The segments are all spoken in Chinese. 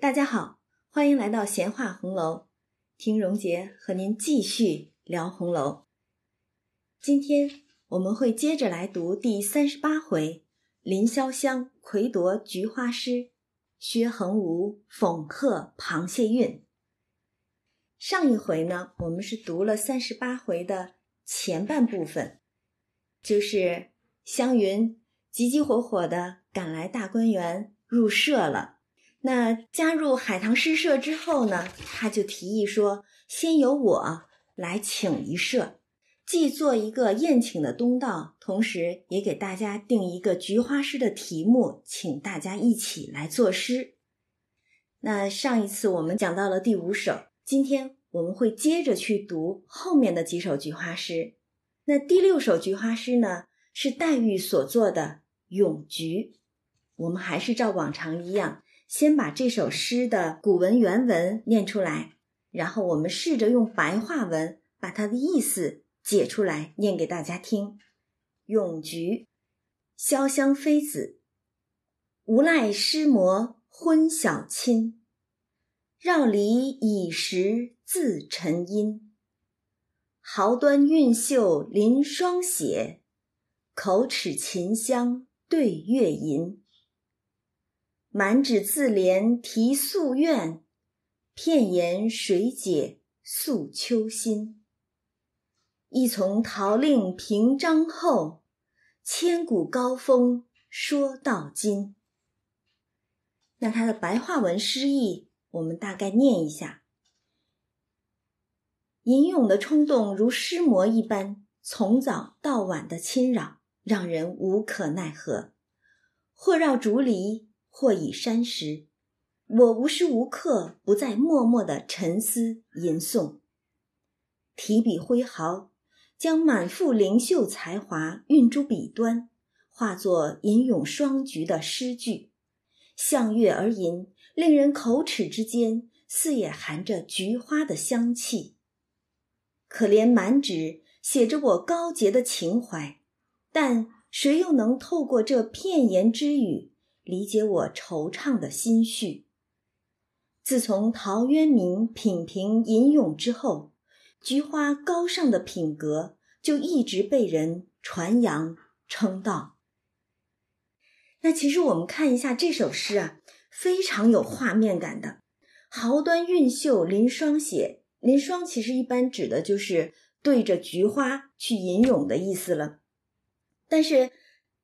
大家好，欢迎来到闲话红楼，听荣杰和您继续聊红楼。今天我们会接着来读第三十八回，林潇湘魁夺菊花诗，薛恒芜讽贺螃蟹韵。上一回呢，我们是读了三十八回的前半部分，就是湘云急急火火的赶来大观园入社了。那加入海棠诗社之后呢，他就提议说，先由我来请一社，既做一个宴请的东道，同时也给大家定一个菊花诗的题目，请大家一起来作诗。那上一次我们讲到了第五首，今天我们会接着去读后面的几首菊花诗。那第六首菊花诗呢，是黛玉所作的《咏菊》，我们还是照往常一样。先把这首诗的古文原文念出来，然后我们试着用白话文把它的意思解出来，念给大家听。《咏菊》，潇湘妃子，无赖诗魔昏小亲，绕篱倚石自沉吟。毫端韵秀临霜写，口齿琴香对月吟。满纸自怜题夙愿，片言谁解诉秋心？一从陶令平章后，千古高峰说到今。那它的白话文诗意，我们大概念一下：吟咏的冲动如诗魔一般，从早到晚的侵扰，让人无可奈何。或绕竹篱。或倚山石，我无时无刻不在默默的沉思吟诵。提笔挥毫，将满腹灵秀才华运诸笔端，化作吟咏双菊的诗句，向月而吟，令人口齿之间似也含着菊花的香气。可怜满纸写着我高洁的情怀，但谁又能透过这片言之语？理解我惆怅的心绪。自从陶渊明品评吟咏之后，菊花高尚的品格就一直被人传扬称道。那其实我们看一下这首诗啊，非常有画面感的。毫端韵秀临霜写，临霜其实一般指的就是对着菊花去吟咏的意思了，但是。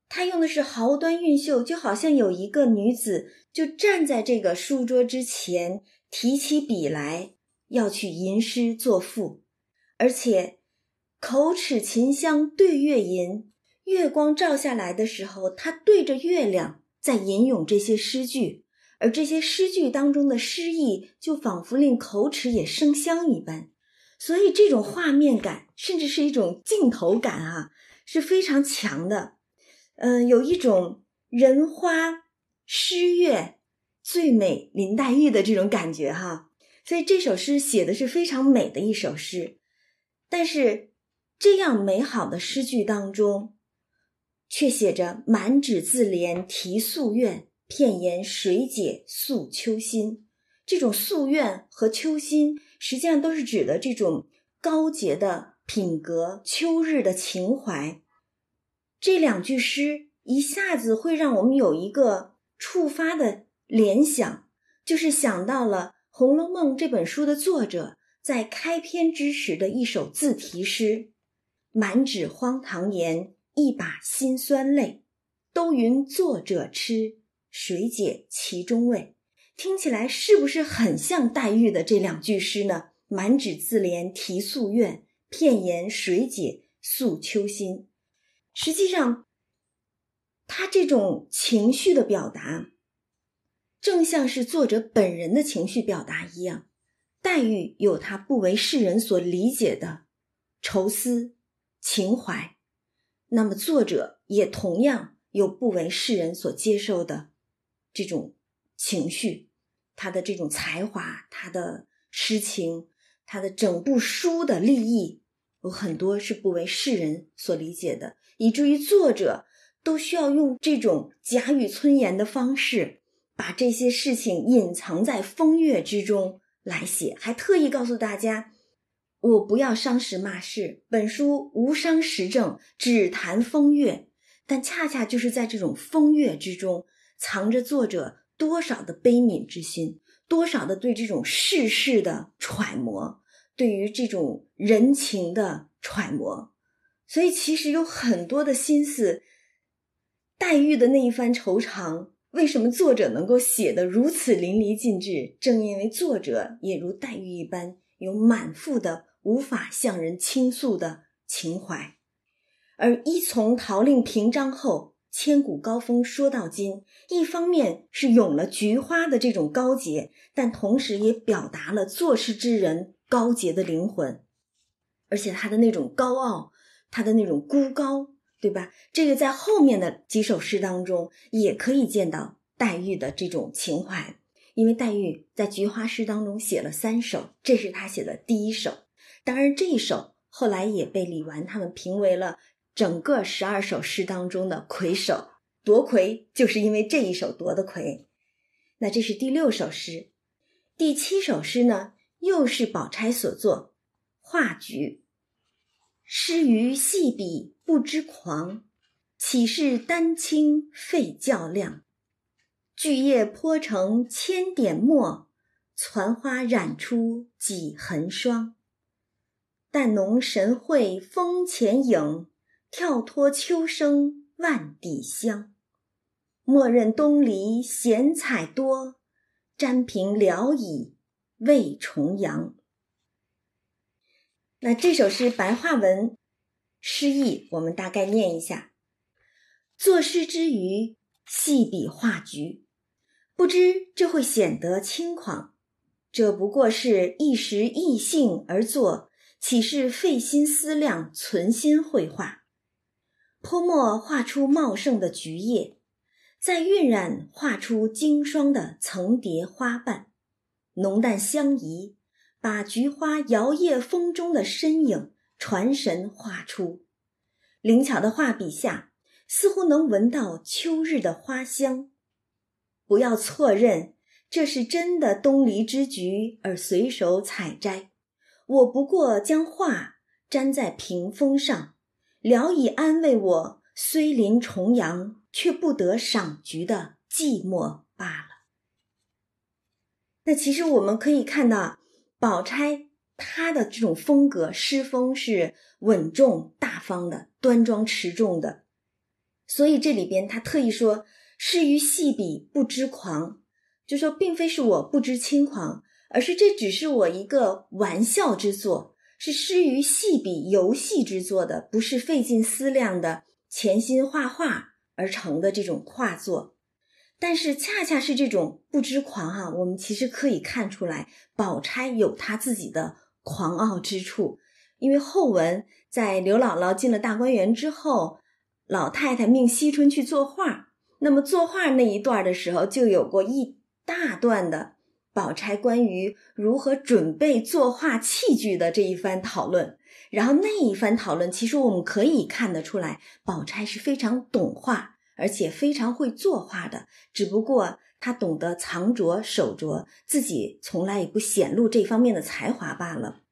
他用的是毫端韵秀，就好像有一个女子就站在这个书桌之前，提起笔来要去吟诗作赋，而且口齿琴香对月吟，月光照下来的时候，他对着月亮在吟咏这些诗句，而这些诗句当中的诗意就仿佛令口齿也生香一般，所以这种画面感，甚至是一种镜头感啊，是非常强的。嗯，有一种人花诗月最美林黛玉的这种感觉哈，所以这首诗写的是非常美的一首诗。但是这样美好的诗句当中，却写着满纸自怜题夙愿，片言谁解诉秋心。这种夙愿和秋心，实际上都是指的这种高洁的品格、秋日的情怀。这两句诗一下子会让我们有一个触发的联想，就是想到了《红楼梦》这本书的作者在开篇之时的一首自题诗：“满纸荒唐言，一把辛酸泪。都云作者痴，谁解其中味？”听起来是不是很像黛玉的这两句诗呢？“满纸自怜题夙愿，片言谁解诉秋心。”实际上，他这种情绪的表达，正像是作者本人的情绪表达一样。黛玉有她不为世人所理解的愁思情怀，那么作者也同样有不为世人所接受的这种情绪。他的这种才华，他的诗情，他的整部书的立意。有很多是不为世人所理解的，以至于作者都需要用这种假语村言的方式，把这些事情隐藏在风月之中来写，还特意告诉大家：“我不要伤时骂世，本书无伤时政，只谈风月。”但恰恰就是在这种风月之中，藏着作者多少的悲悯之心，多少的对这种世事的揣摩，对于这种人情的揣摩。所以，其实有很多的心思。黛玉的那一番惆怅，为什么作者能够写得如此淋漓尽致？正因为作者也如黛玉一般，有满腹的无法向人倾诉的情怀。而依从陶令平章后，千古高峰说到今，一方面是咏了菊花的这种高洁，但同时也表达了作诗之人高洁的灵魂，而且他的那种高傲，他的那种孤高。对吧？这个在后面的几首诗当中也可以见到黛玉的这种情怀，因为黛玉在菊花诗当中写了三首，这是她写的第一首。当然，这一首后来也被李纨他们评为了整个十二首诗当中的魁首，夺魁就是因为这一首夺的魁。那这是第六首诗，第七首诗呢，又是宝钗所作，画菊。诗于细笔不知狂，岂是丹青费较量？巨叶泼成千点墨，攒花染出几痕霜。淡浓神会风前影，跳脱秋声万底香。莫认东篱闲采多，沾平聊以慰重阳。那这首诗白话文诗意，我们大概念一下：作诗之余，细笔画菊，不知这会显得轻狂。这不过是一时意兴而作，岂是费心思量、存心绘画？泼墨画出茂盛的菊叶，再晕染画出经霜的层叠花瓣，浓淡相宜。把菊花摇曳风中的身影传神画出，灵巧的画笔下，似乎能闻到秋日的花香。不要错认这是真的东篱之菊而随手采摘，我不过将画粘在屏风上，聊以安慰我虽临重阳却不得赏菊的寂寞罢了。那其实我们可以看到。宝钗她的这种风格诗风是稳重大方的、端庄持重的，所以这里边他特意说“诗于细笔不知狂”，就说并非是我不知轻狂，而是这只是我一个玩笑之作，是诗于细笔游戏之作的，不是费尽思量的潜心画画而成的这种画作。但是恰恰是这种不知狂哈，我们其实可以看出来，宝钗有她自己的狂傲之处。因为后文在刘姥姥进了大观园之后，老太太命惜春去作画，那么作画那一段的时候，就有过一大段的宝钗关于如何准备作画器具的这一番讨论。然后那一番讨论，其实我们可以看得出来，宝钗是非常懂画。而且非常会作画的，只不过他懂得藏拙守拙，自己从来也不显露这方面的才华罢了。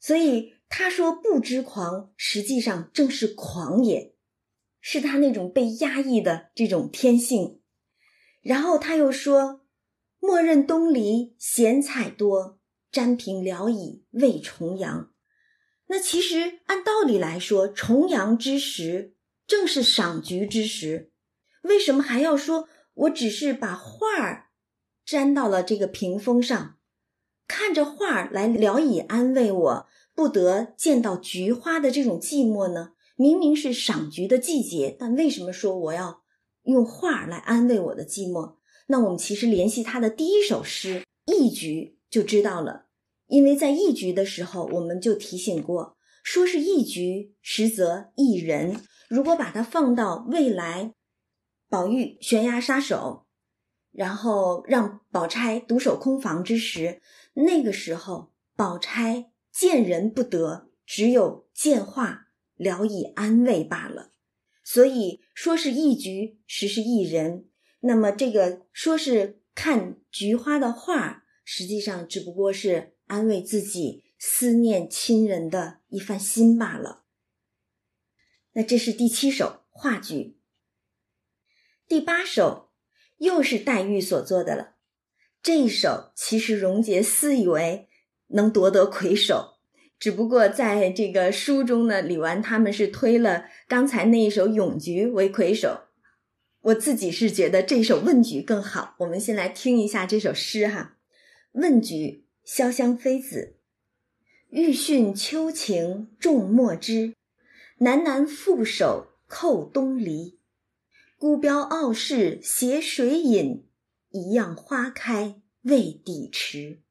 所以他说不知狂，实际上正是狂也，是他那种被压抑的这种天性。然后他又说：“莫认东篱闲采多，沾平聊以慰重阳。”那其实按道理来说，重阳之时。正是赏菊之时，为什么还要说我只是把画儿粘到了这个屏风上，看着画儿来聊以安慰我不得见到菊花的这种寂寞呢？明明是赏菊的季节，但为什么说我要用画儿来安慰我的寂寞？那我们其实联系他的第一首诗《一菊》就知道了，因为在一菊的时候我们就提醒过，说是一菊，实则一人。如果把它放到未来，宝玉悬崖杀手，然后让宝钗独守空房之时，那个时候宝钗见人不得，只有见画聊以安慰罢了。所以说是一局，实是一人。那么这个说是看菊花的画，实际上只不过是安慰自己思念亲人的一番心罢了。那这是第七首画菊。第八首又是黛玉所做的了。这一首其实荣杰私以为能夺得魁首，只不过在这个书中呢，李纨他们是推了刚才那一首咏菊为魁首。我自己是觉得这首问菊更好。我们先来听一下这首诗哈，《问菊》潇湘妃子，欲讯秋情众莫知，南南负手扣东篱。孤标傲世携水饮，一样花开未抵迟。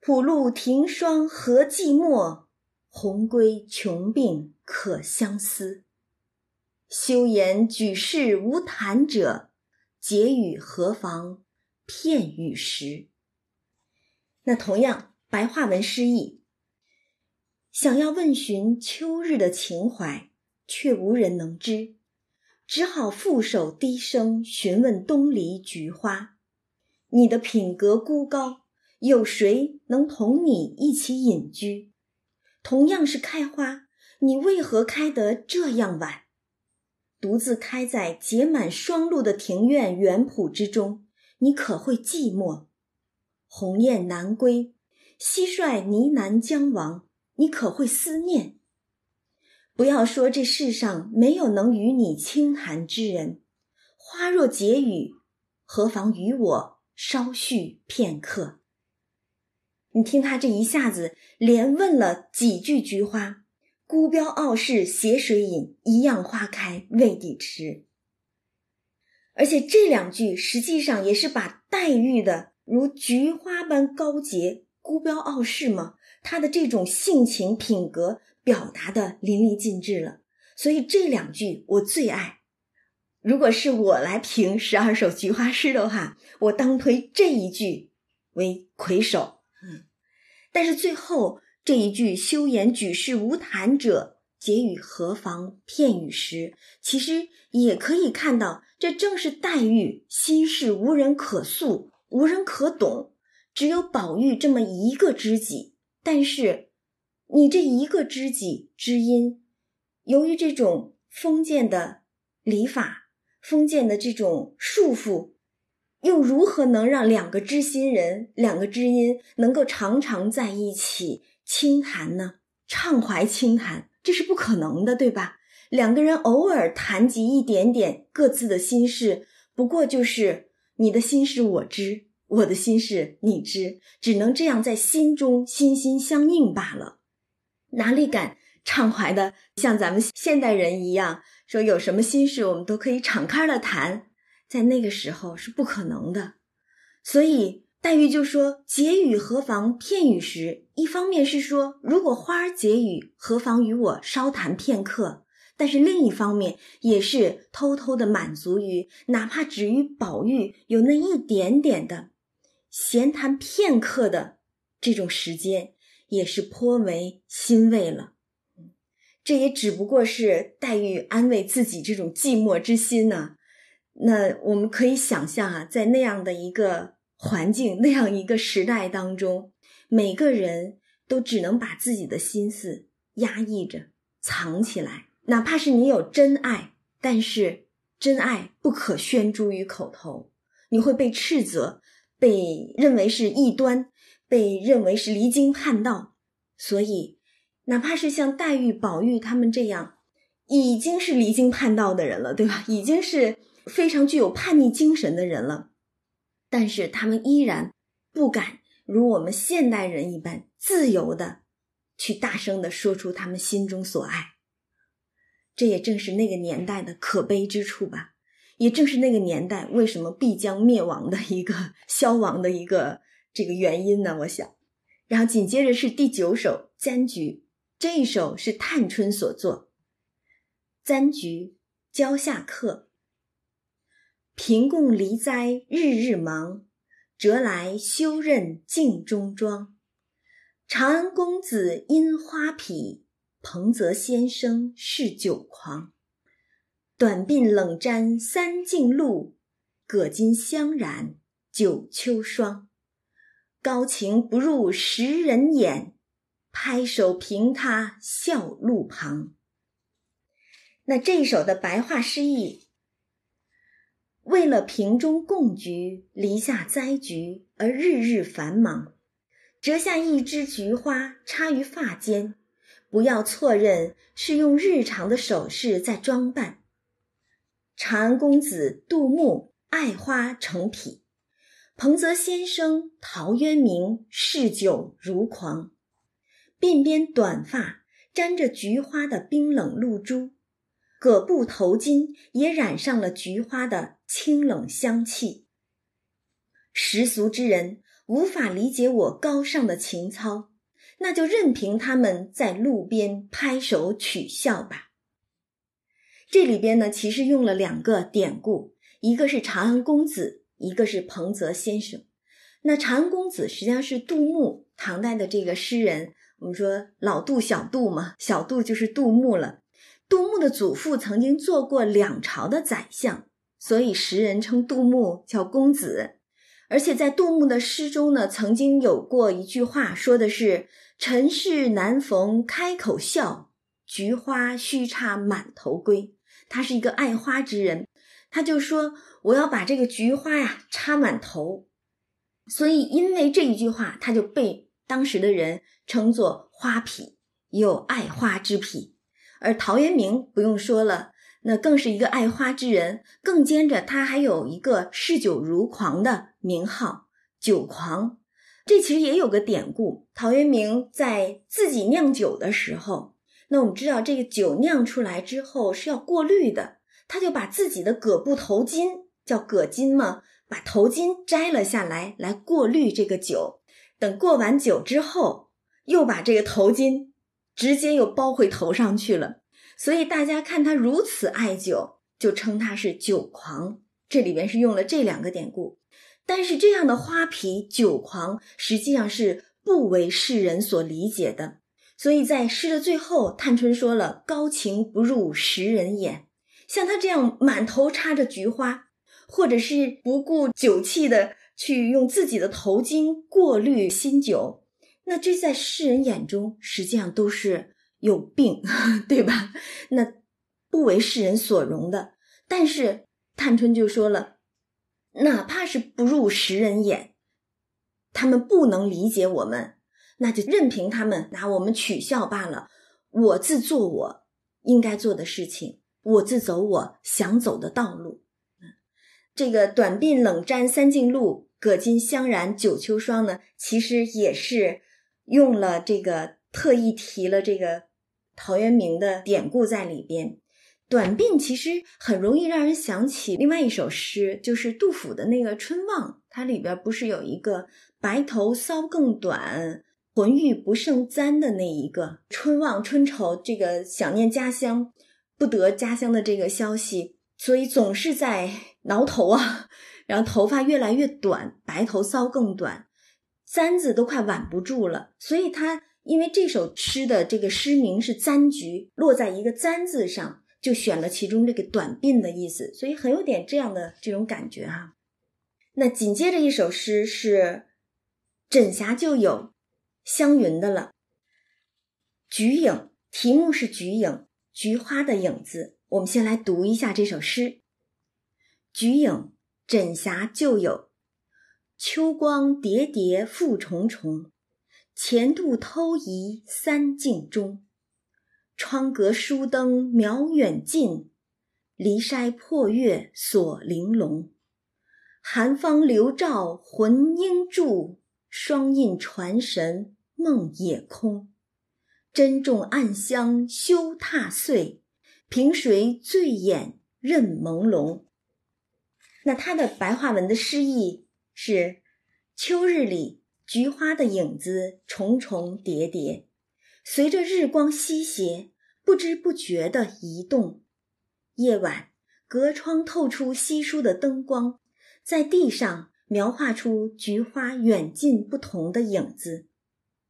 浦路停霜何寂寞，鸿归穷病可相思。休言举世无谈者，结语何妨片语时。那同样白话文诗意，想要问询秋日的情怀，却无人能知，只好负手低声询问东篱菊花。你的品格孤高，有谁能同你一起隐居？同样是开花，你为何开得这样晚？独自开在结满霜露的庭院园圃之中，你可会寂寞？鸿雁南归，蟋蟀呢喃将亡，你可会思念？不要说这世上没有能与你轻谈之人，花若解语，何妨与我稍叙片刻？你听他这一下子连问了几句菊花。孤标傲世携水饮，一样花开未抵迟。而且这两句实际上也是把黛玉的如菊花般高洁、孤标傲世嘛，他的这种性情品格表达的淋漓尽致了。所以这两句我最爱。如果是我来评十二首菊花诗的话，我当推这一句为魁首。嗯，但是最后。这一句“休言举世无谈者，结语何妨片语时”，其实也可以看到，这正是黛玉心事无人可诉、无人可懂，只有宝玉这么一个知己。但是，你这一个知己知音，由于这种封建的礼法、封建的这种束缚，又如何能让两个知心人、两个知音能够常常在一起？轻谈呢，畅怀轻谈，这是不可能的，对吧？两个人偶尔谈及一点点各自的心事，不过就是你的心事我知，我的心事你知，只能这样在心中心心相印罢了。哪里敢畅怀的像咱们现代人一样，说有什么心事我们都可以敞开了谈，在那个时候是不可能的，所以。黛玉就说：“结语何妨片语时。”一方面是说，如果花儿结语，何妨与我稍谈片刻；但是另一方面，也是偷偷的满足于，哪怕只与宝玉有那一点点的闲谈片刻的这种时间，也是颇为欣慰了。这也只不过是黛玉安慰自己这种寂寞之心呢。那我们可以想象啊，在那样的一个。环境那样一个时代当中，每个人都只能把自己的心思压抑着、藏起来。哪怕是你有真爱，但是真爱不可宣诸于口头，你会被斥责，被认为是异端，被认为是离经叛道。所以，哪怕是像黛玉、宝玉他们这样，已经是离经叛道的人了，对吧？已经是非常具有叛逆精神的人了。但是他们依然不敢如我们现代人一般自由的去大声的说出他们心中所爱，这也正是那个年代的可悲之处吧。也正是那个年代为什么必将灭亡的一个消亡的一个这个原因呢？我想，然后紧接着是第九首《簪菊》，这一首是探春所作，《簪菊》蕉下客。贫共离灾，日日忙；折来休任镜中妆。长安公子因花匹，彭泽先生嗜酒狂。短鬓冷沾三径露，葛巾香染九秋霜。高情不入识人眼，拍手凭他笑路旁。那这首的白话诗意，为了瓶中共菊，篱下栽菊而日日繁忙，折下一枝菊花插于发间，不要错认是用日常的首饰在装扮。长安公子杜牧爱花成癖。彭泽先生陶渊明嗜酒如狂，鬓边短发沾着菊花的冰冷露珠，葛布头巾也染上了菊花的清冷香气。世俗之人无法理解我高尚的情操，那就任凭他们在路边拍手取笑吧。这里边呢，其实用了两个典故，一个是长安公子。一个是彭泽先生，那长安公子实际上是杜牧，唐代的这个诗人。我们说老杜、小杜嘛，小杜就是杜牧了。杜牧的祖父曾经做过两朝的宰相，所以时人称杜牧叫公子。而且在杜牧的诗中呢，曾经有过一句话，说的是“尘世难逢开口笑，菊花须插满头归”。他是一个爱花之人。他就说：“我要把这个菊花呀插满头。”所以，因为这一句话，他就被当时的人称作花癖，有爱花之癖。而陶渊明不用说了，那更是一个爱花之人，更兼着他还有一个嗜酒如狂的名号——酒狂。这其实也有个典故：陶渊明在自己酿酒的时候，那我们知道，这个酒酿出来之后是要过滤的。他就把自己的葛布头巾，叫葛巾嘛，把头巾摘了下来，来过滤这个酒。等过完酒之后，又把这个头巾直接又包回头上去了。所以大家看他如此爱酒，就称他是酒狂。这里边是用了这两个典故。但是这样的花皮酒狂，实际上是不为世人所理解的。所以在诗的最后，探春说了：“高情不入识人眼。”像他这样满头插着菊花，或者是不顾酒气的去用自己的头巾过滤新酒，那这在世人眼中实际上都是有病，对吧？那不为世人所容的。但是探春就说了，哪怕是不入识人眼，他们不能理解我们，那就任凭他们拿我们取笑罢了。我自做我应该做的事情。我自走我想走的道路。这个短鬓冷沾三径露，葛巾香染九秋霜呢，其实也是用了这个特意提了这个陶渊明的典故在里边。短鬓其实很容易让人想起另外一首诗，就是杜甫的那个《春望》，它里边不是有一个“白头搔更短，浑欲不胜簪”的那一个春望春愁，这个想念家乡。不得家乡的这个消息，所以总是在挠头啊，然后头发越来越短，白头搔更短，簪子都快挽不住了。所以他因为这首诗的这个诗名是“簪菊”，落在一个“簪”字上，就选了其中这个短鬓的意思，所以很有点这样的这种感觉哈。那紧接着一首诗是枕霞就有湘云的了，《菊影》，题目是《菊影》。菊花的影子，我们先来读一下这首诗：菊影，枕霞旧有，秋光叠叠复重重。前度偷移三径中，窗隔疏灯渺远近，篱筛破月锁玲珑。寒芳流照魂应住，双印传神梦也空。珍重暗香休踏碎，凭谁醉眼任朦胧？那它的白话文的诗意是：秋日里，菊花的影子重重叠叠，随着日光西斜，不知不觉地移动。夜晚，隔窗透出稀疏的灯光，在地上描画出菊花远近不同的影子。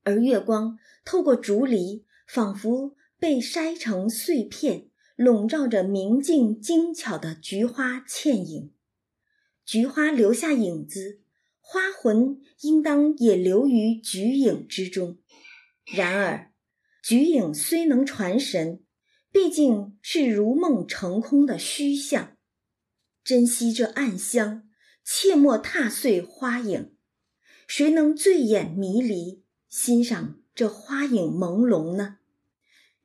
而月光透过竹篱，仿佛被筛成碎片，笼罩着明净精巧的菊花倩影。菊花留下影子，花魂应当也留于菊影之中。然而，菊影虽能传神，毕竟是如梦成空的虚像。珍惜这暗香，切莫踏碎花影。谁能醉眼迷离，欣赏这花影朦胧呢？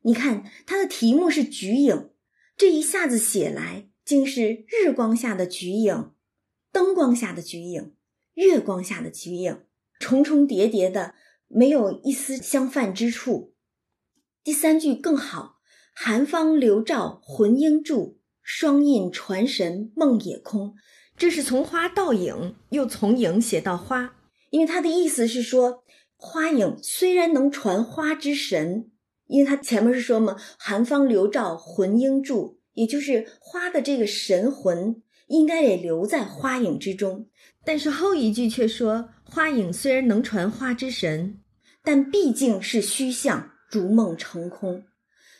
你看，它的题目是“菊影”，这一下子写来，竟是日光下的菊影，灯光下的菊影，月光下的菊影，重重叠叠的，没有一丝相犯之处。第三句更好：“寒芳留照魂应住。”双印传神梦也空，这是从花到影，又从影写到花。因为他的意思是说，花影虽然能传花之神，因为他前面是说嘛，寒芳留照魂应住，也就是花的这个神魂应该也留在花影之中。但是后一句却说，花影虽然能传花之神，但毕竟是虚像，如梦成空。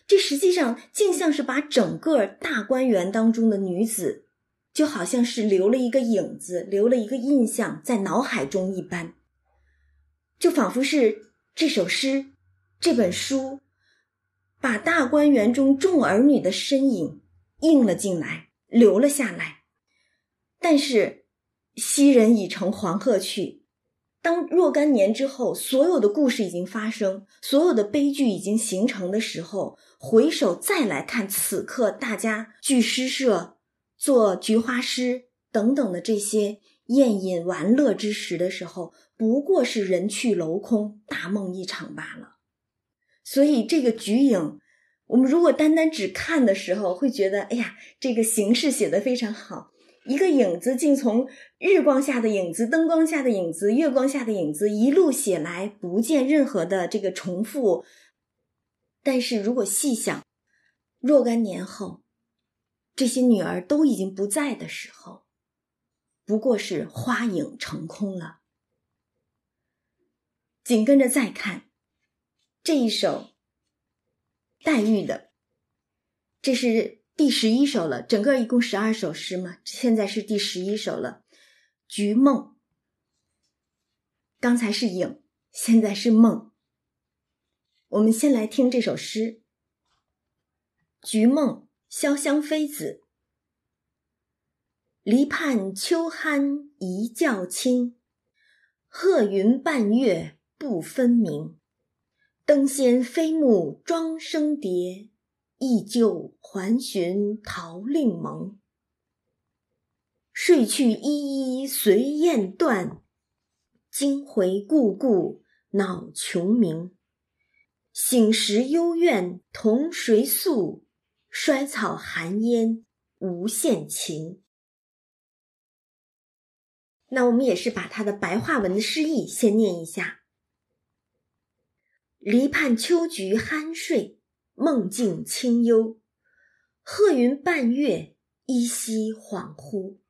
这实际上竟像是把整个大观园当中的女子，就好像是留了一个影子，留了一个印象在脑海中一般，就仿佛是这首诗、这本书，把大观园中众儿女的身影映了进来，留了下来。但是，昔人已乘黄鹤去。当若干年之后，所有的故事已经发生，所有的悲剧已经形成的时候，回首再来看此刻大家聚诗社、做菊花诗等等的这些宴饮玩乐之时的时候，不过是人去楼空，大梦一场罢了。所以这个菊影，我们如果单单只看的时候，会觉得，哎呀，这个形式写得非常好。一个影子竟从日光下的影子、灯光下的影子、月光下的影子一路写来，不见任何的这个重复。但是如果细想，若干年后，这些女儿都已经不在的时候，不过是花影成空了。紧跟着再看这一首黛玉的，这是。第十一首了，整个一共十二首诗嘛，现在是第十一首了，《菊梦》。刚才是影，现在是梦。我们先来听这首诗，《菊梦》，潇湘妃子。篱畔秋酣一觉清，鹤云半月不分明。灯仙飞木庄生蝶。忆旧还寻桃令盟，睡去依依随雁断，惊回故故恼穷鸣。醒时幽怨同谁诉？衰草寒烟无限情。那我们也是把他的白话文的诗意先念一下：篱畔秋菊酣睡。梦境清幽，鹤云半月，依稀恍惚。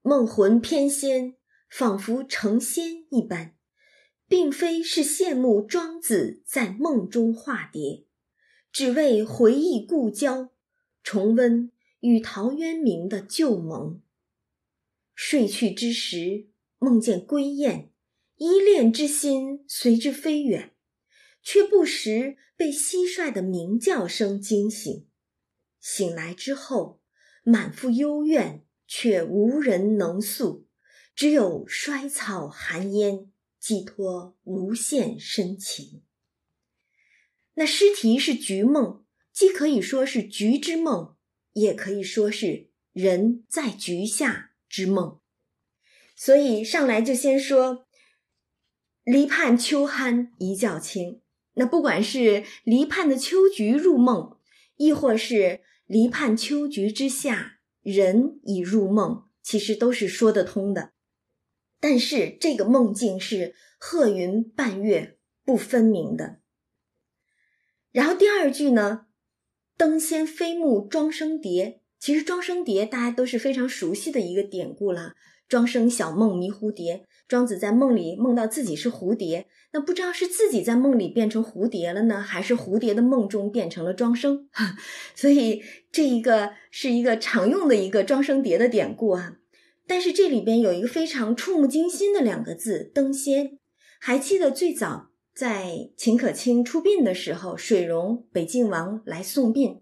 梦魂翩跹，仿佛成仙一般，并非是羡慕庄子在梦中化蝶，只为回忆故交，重温与陶渊明的旧盟。睡去之时，梦见归雁，依恋之心随之飞远。却不时被蟋蟀的鸣叫声惊醒，醒来之后满腹幽怨，却无人能诉，只有衰草寒烟寄托无限深情。那诗题是《菊梦》，既可以说是菊之梦，也可以说是人在菊下之梦。所以上来就先说：“篱畔秋酣一觉清。”那不管是篱畔的秋菊入梦，亦或是篱畔秋菊之下人已入梦，其实都是说得通的。但是这个梦境是鹤云半月不分明的。然后第二句呢，灯仙飞木庄生蝶，其实庄生蝶大家都是非常熟悉的一个典故了，庄生小梦迷蝴蝶。庄子在梦里梦到自己是蝴蝶，那不知道是自己在梦里变成蝴蝶了呢，还是蝴蝶的梦中变成了庄生？所以这一个是一个常用的一个庄生蝶的典故啊。但是这里边有一个非常触目惊心的两个字“登仙”。还记得最早在秦可卿出殡的时候，水溶北静王来送殡，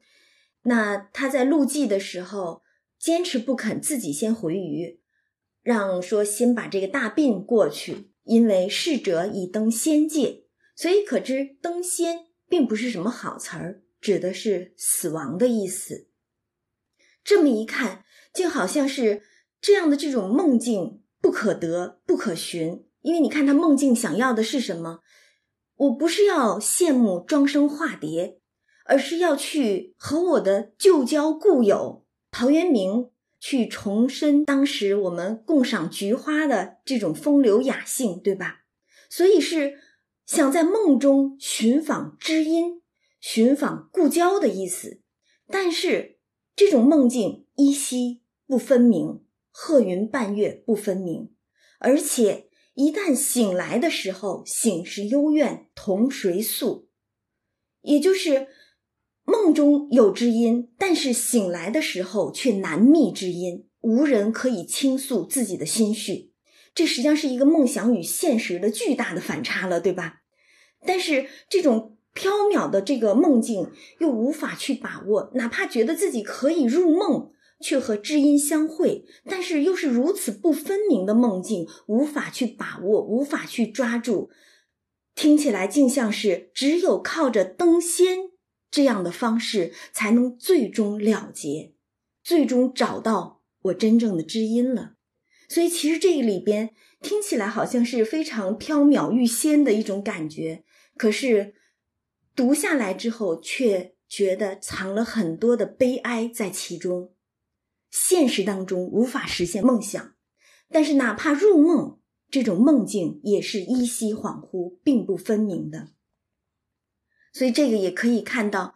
那他在路祭的时候坚持不肯自己先回鱼，让说先把这个大殡过去，因为逝者已登仙界，所以可知登仙并不是什么好词儿，指的是死亡的意思。这么一看，就好像是。这样的这种梦境不可得、不可寻，因为你看他梦境想要的是什么？我不是要羡慕庄生化蝶，而是要去和我的旧交故友陶渊明去重申当时我们共赏菊花的这种风流雅兴，对吧？所以是想在梦中寻访知音、寻访故交的意思。但是这种梦境依稀不分明。鹤云半月不分明，而且一旦醒来的时候，醒时幽怨同谁诉？也就是梦中有知音，但是醒来的时候却难觅知音，无人可以倾诉自己的心绪。这实际上是一个梦想与现实的巨大的反差了，对吧？但是这种缥缈的这个梦境又无法去把握，哪怕觉得自己可以入梦。却和知音相会，但是又是如此不分明的梦境，无法去把握，无法去抓住，听起来竟像是只有靠着登仙这样的方式，才能最终了结，最终找到我真正的知音了。所以，其实这个里边听起来好像是非常缥缈欲仙的一种感觉，可是读下来之后，却觉得藏了很多的悲哀在其中。现实当中无法实现梦想，但是哪怕入梦，这种梦境也是依稀恍惚，并不分明的。所以这个也可以看到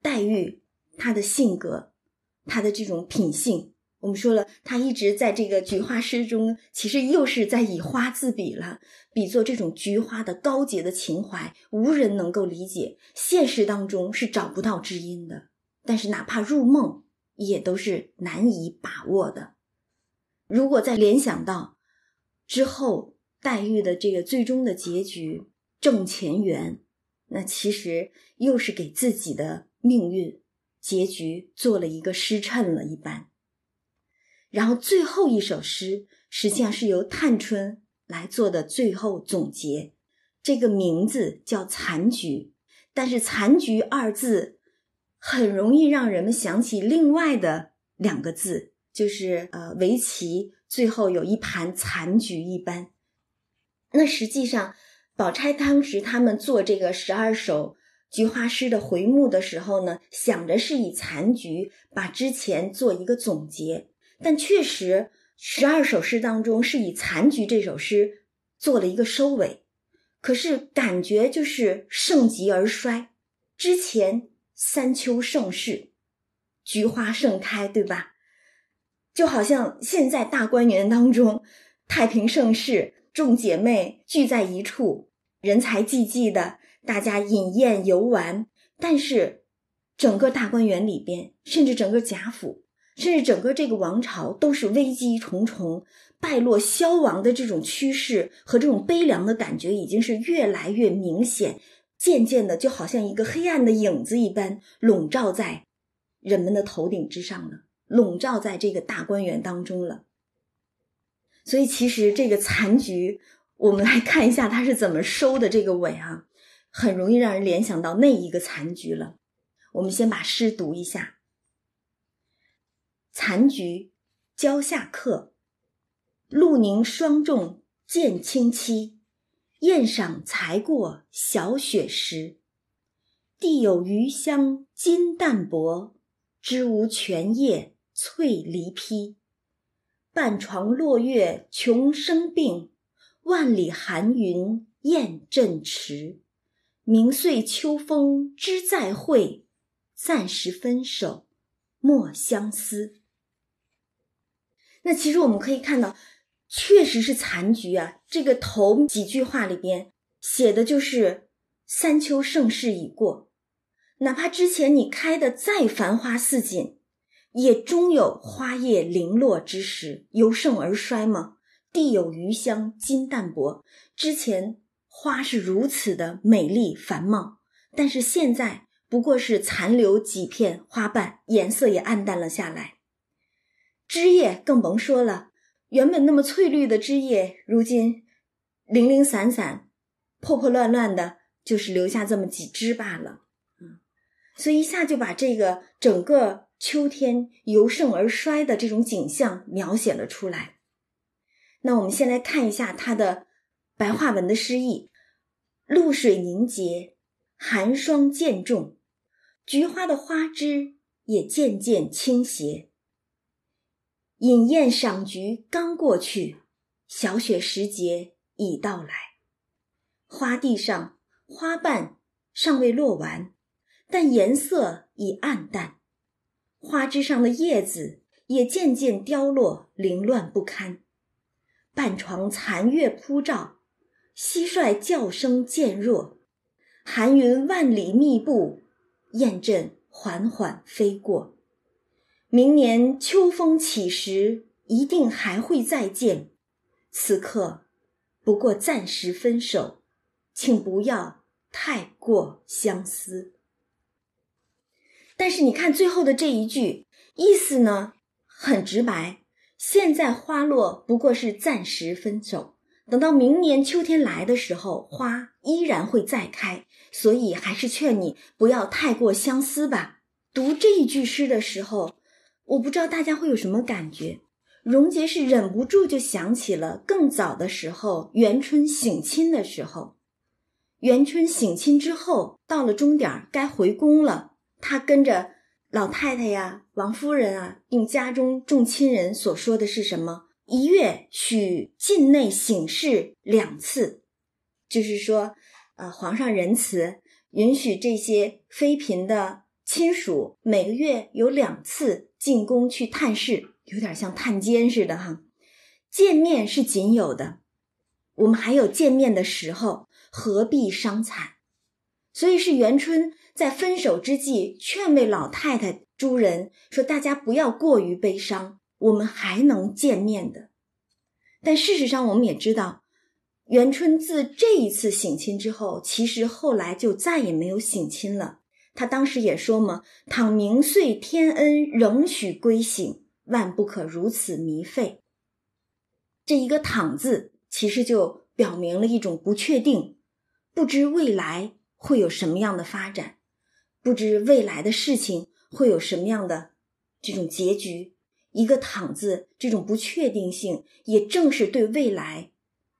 黛玉她的性格，她的这种品性。我们说了，她一直在这个菊花诗中，其实又是在以花自比了，比作这种菊花的高洁的情怀，无人能够理解。现实当中是找不到知音的，但是哪怕入梦。也都是难以把握的。如果再联想到之后黛玉的这个最终的结局正前缘，那其实又是给自己的命运结局做了一个时辰了一般。然后最后一首诗实际上是由探春来做的最后总结，这个名字叫《残局》，但是“残局”二字。很容易让人们想起另外的两个字，就是呃，围棋最后有一盘残局一般。那实际上，宝钗当时他们做这个十二首菊花诗的回目的时候呢，想着是以残局把之前做一个总结，但确实十二首诗当中是以残局这首诗做了一个收尾，可是感觉就是盛极而衰，之前。三秋盛世，菊花盛开，对吧？就好像现在大观园当中太平盛世，众姐妹聚在一处，人才济济的，大家饮宴游玩。但是整个大观园里边，甚至整个贾府，甚至整个这个王朝，都是危机重重、败落消亡的这种趋势和这种悲凉的感觉，已经是越来越明显。渐渐的，就好像一个黑暗的影子一般，笼罩在人们的头顶之上了，笼罩在这个大观园当中了。所以，其实这个残局，我们来看一下它是怎么收的。这个尾啊，很容易让人联想到那一个残局了。我们先把诗读一下：残局，蕉下客，露凝霜重渐清凄。宴赏才过小雪时，地有余香金淡薄，枝无全叶翠梨披。半床落月穷生病，万里寒云雁阵迟。明岁秋风知再会，暂时分手莫相思。那其实我们可以看到。确实是残局啊！这个头几句话里边写的就是三秋盛世已过，哪怕之前你开的再繁花似锦，也终有花叶零落之时，由盛而衰吗？地有余香，金淡薄。之前花是如此的美丽繁茂，但是现在不过是残留几片花瓣，颜色也暗淡了下来。枝叶更甭说了，原本那么翠绿的枝叶，如今零零散散、破破乱乱的，就是留下这么几枝罢了。嗯，所以一下就把这个整个秋天由盛而衰的这种景象描写了出来。那我们先来看一下它的白话文的诗意：露水凝结，寒霜渐重，菊花的花枝也渐渐倾斜。饮宴赏菊刚过去，小雪时节已到来。花地上花瓣尚未落完，但颜色已暗淡，花枝上的叶子也渐渐凋落，凌乱不堪。半床残月铺照，蟋蟀叫声渐弱，寒云万里密布，雁阵缓缓飞过。明年秋风起时，一定还会再见。此刻不过暂时分手，请不要太过相思。但是你看最后的这一句，意思呢很直白。现在花落不过是暂时分手，等到明年秋天来的时候，花依然会再开。所以还是劝你不要太过相思吧。读这一句诗的时候。我不知道大家会有什么感觉，荣杰是忍不住就想起了更早的时候，元春省亲的时候。元春省亲之后，到了终点该回宫了，他跟着老太太呀、王夫人啊，并家中众亲人所说的是什么？一月许境内省事两次，就是说，呃，皇上仁慈，允许这些妃嫔的亲属每个月有两次。进宫去探视，有点像探监似的哈。见面是仅有的，我们还有见面的时候，何必伤惨？所以是元春在分手之际劝慰老太太诸人说：“大家不要过于悲伤，我们还能见面的。”但事实上，我们也知道，元春自这一次省亲之后，其实后来就再也没有省亲了。他当时也说嘛：“倘明岁天恩仍许归省，万不可如此迷费。”这一个“倘”字，其实就表明了一种不确定，不知未来会有什么样的发展，不知未来的事情会有什么样的这种结局。一个“倘”字，这种不确定性，也正是对未来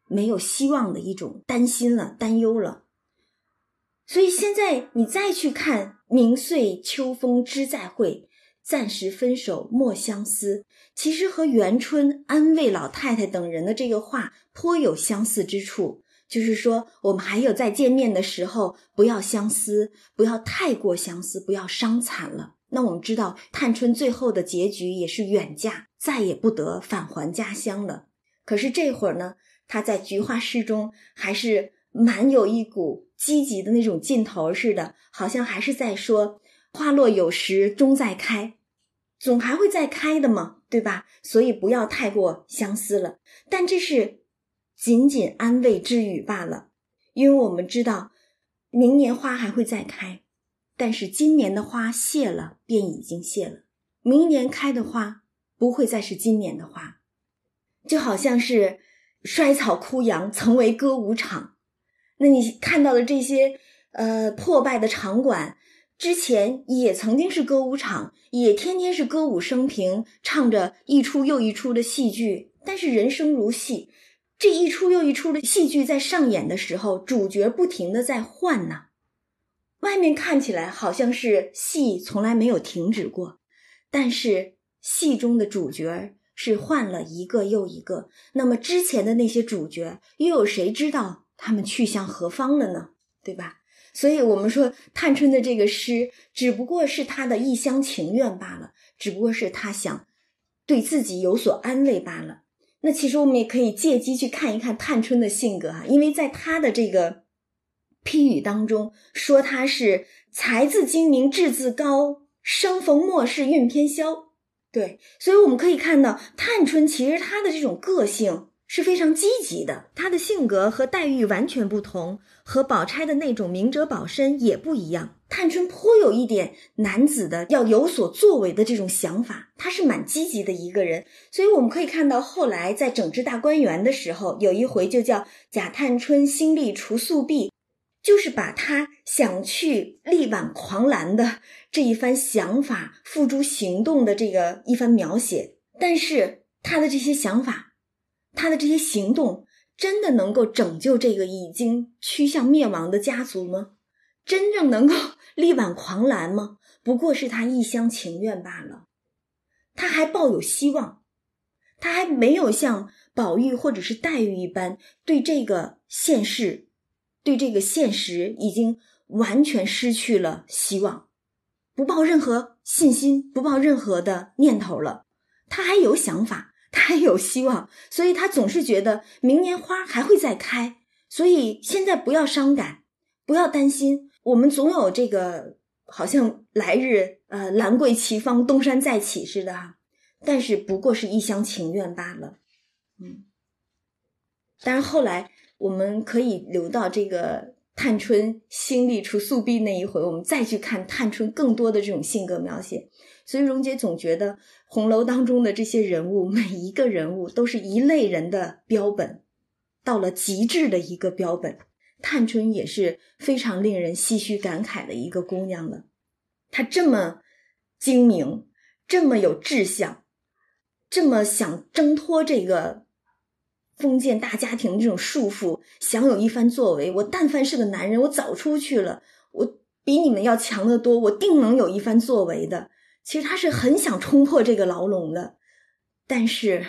没有希望的一种担心了、担忧了。所以现在你再去看“明岁秋风知再会，暂时分手莫相思”，其实和元春安慰老太太等人的这个话颇有相似之处。就是说，我们还有再见面的时候，不要相思，不要太过相思，不要伤惨了。那我们知道，探春最后的结局也是远嫁，再也不得返还家乡了。可是这会儿呢，她在菊花诗中还是。满有一股积极的那种劲头似的，好像还是在说“花落有时终在开”，总还会再开的嘛，对吧？所以不要太过相思了。但这是仅仅安慰之语罢了，因为我们知道明年花还会再开，但是今年的花谢了便已经谢了，明年开的花不会再是今年的花，就好像是衰草枯杨，曾为歌舞场。那你看到的这些，呃，破败的场馆，之前也曾经是歌舞场，也天天是歌舞升平，唱着一出又一出的戏剧。但是人生如戏，这一出又一出的戏剧在上演的时候，主角不停的在换呢。外面看起来好像是戏从来没有停止过，但是戏中的主角是换了一个又一个。那么之前的那些主角，又有谁知道？他们去向何方了呢？对吧？所以，我们说探春的这个诗，只不过是他的一厢情愿罢了，只不过是他想对自己有所安慰罢了。那其实我们也可以借机去看一看探春的性格啊，因为在他的这个批语当中说他是才自精明，志自高，生逢末世运偏消。对，所以我们可以看到，探春其实她的这种个性是非常积极的，她的性格和黛玉完全不同，和宝钗的那种明哲保身也不一样。探春颇有一点男子的要有所作为的这种想法，她是蛮积极的一个人。所以我们可以看到，后来在整治大观园的时候，有一回就叫贾探春心力除素弊。就是把他想去力挽狂澜的这一番想法付诸行动的这个一番描写，但是他的这些想法，他的这些行动，真的能够拯救这个已经趋向灭亡的家族吗？真正能够 力挽狂澜吗？不过是他一厢情愿罢了。他还抱有希望，他还没有像宝玉或者是黛玉一般对这个现实。对这个现实已经完全失去了希望，不抱任何信心，不抱任何的念头了。他还有想法，他还有希望，所以他总是觉得明年花还会再开。所以现在不要伤感，不要担心，我们总有这个好像来日呃兰桂齐芳，东山再起似的哈。但是不过是一厢情愿罢了，嗯。但是后来。我们可以留到这个探春心力除素弊那一回，我们再去看探春更多的这种性格描写。所以荣姐总觉得红楼当中的这些人物，每一个人物都是一类人的标本，到了极致的一个标本。探春也是非常令人唏嘘感慨的一个姑娘了。她这么精明，这么有志向，这么想挣脱这个。封建大家庭这种束缚，想有一番作为。我但凡是个男人，我早出去了。我比你们要强得多，我定能有一番作为的。其实他是很想冲破这个牢笼的，但是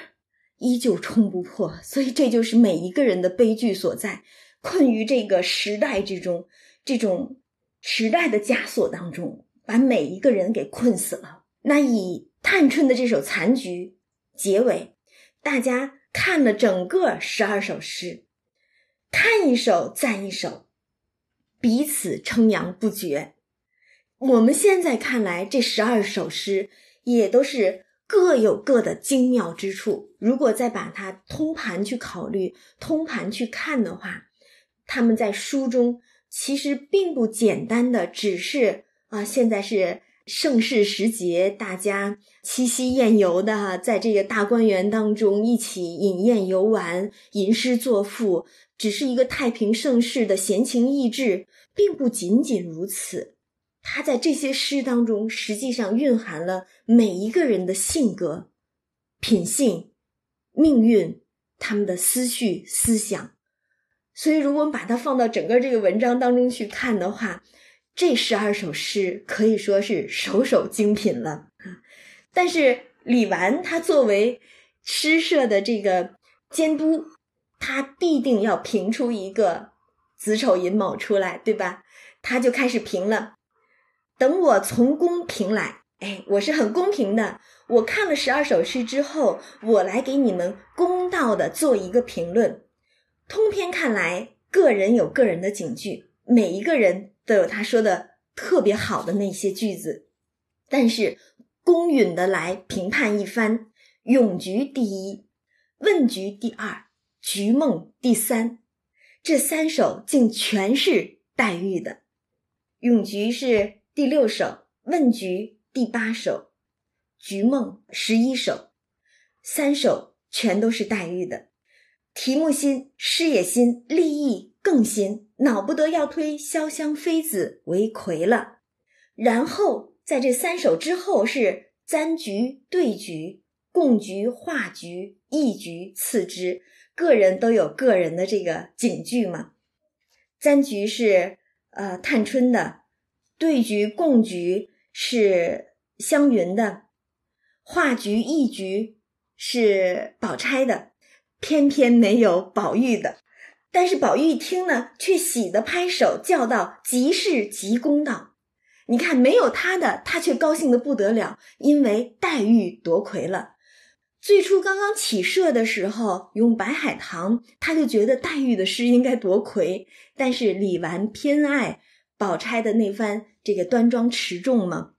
依旧冲不破。所以这就是每一个人的悲剧所在，困于这个时代之中，这种时代的枷锁当中，把每一个人给困死了。那以探春的这首残局结尾，大家。看了整个十二首诗，看一首赞一首，彼此称扬不绝。我们现在看来，这十二首诗也都是各有各的精妙之处。如果再把它通盘去考虑、通盘去看的话，他们在书中其实并不简单的，只是啊，现在是。盛世时节，大家七夕宴游的哈，在这个大观园当中一起饮宴游玩、吟诗作赋，只是一个太平盛世的闲情逸致，并不仅仅如此。他在这些诗当中，实际上蕴含了每一个人的性格、品性、命运，他们的思绪、思想。所以，如果我们把它放到整个这个文章当中去看的话，这十二首诗可以说是首首精品了！但是李纨他作为诗社的这个监督，他必定要评出一个子丑寅卯出来，对吧？他就开始评了。等我从公评来，哎，我是很公平的。我看了十二首诗之后，我来给你们公道的做一个评论。通篇看来，个人有个人的警句，每一个人。都有他说的特别好的那些句子，但是公允的来评判一番，咏菊第一，问菊第二，菊梦第三，这三首竟全是黛玉的。咏菊是第六首，问菊第八首，菊梦十一首，三首全都是黛玉的。题目新，诗也新，立意更新。恼不得要推潇湘妃子为魁了，然后在这三首之后是簪菊、对局、贡局、画菊、一菊次之，个人都有个人的这个警句嘛。簪菊是呃探春的，对局、共局是湘云的，画局、一局是宝钗的，偏偏没有宝玉的。但是宝玉一听呢，却喜得拍手叫道：“吉事吉公道！”你看，没有他的，他却高兴的不得了，因为黛玉夺魁了。最初刚刚起社的时候，用白海棠，他就觉得黛玉的诗应该夺魁，但是李纨偏爱宝钗的那番这个端庄持重嘛，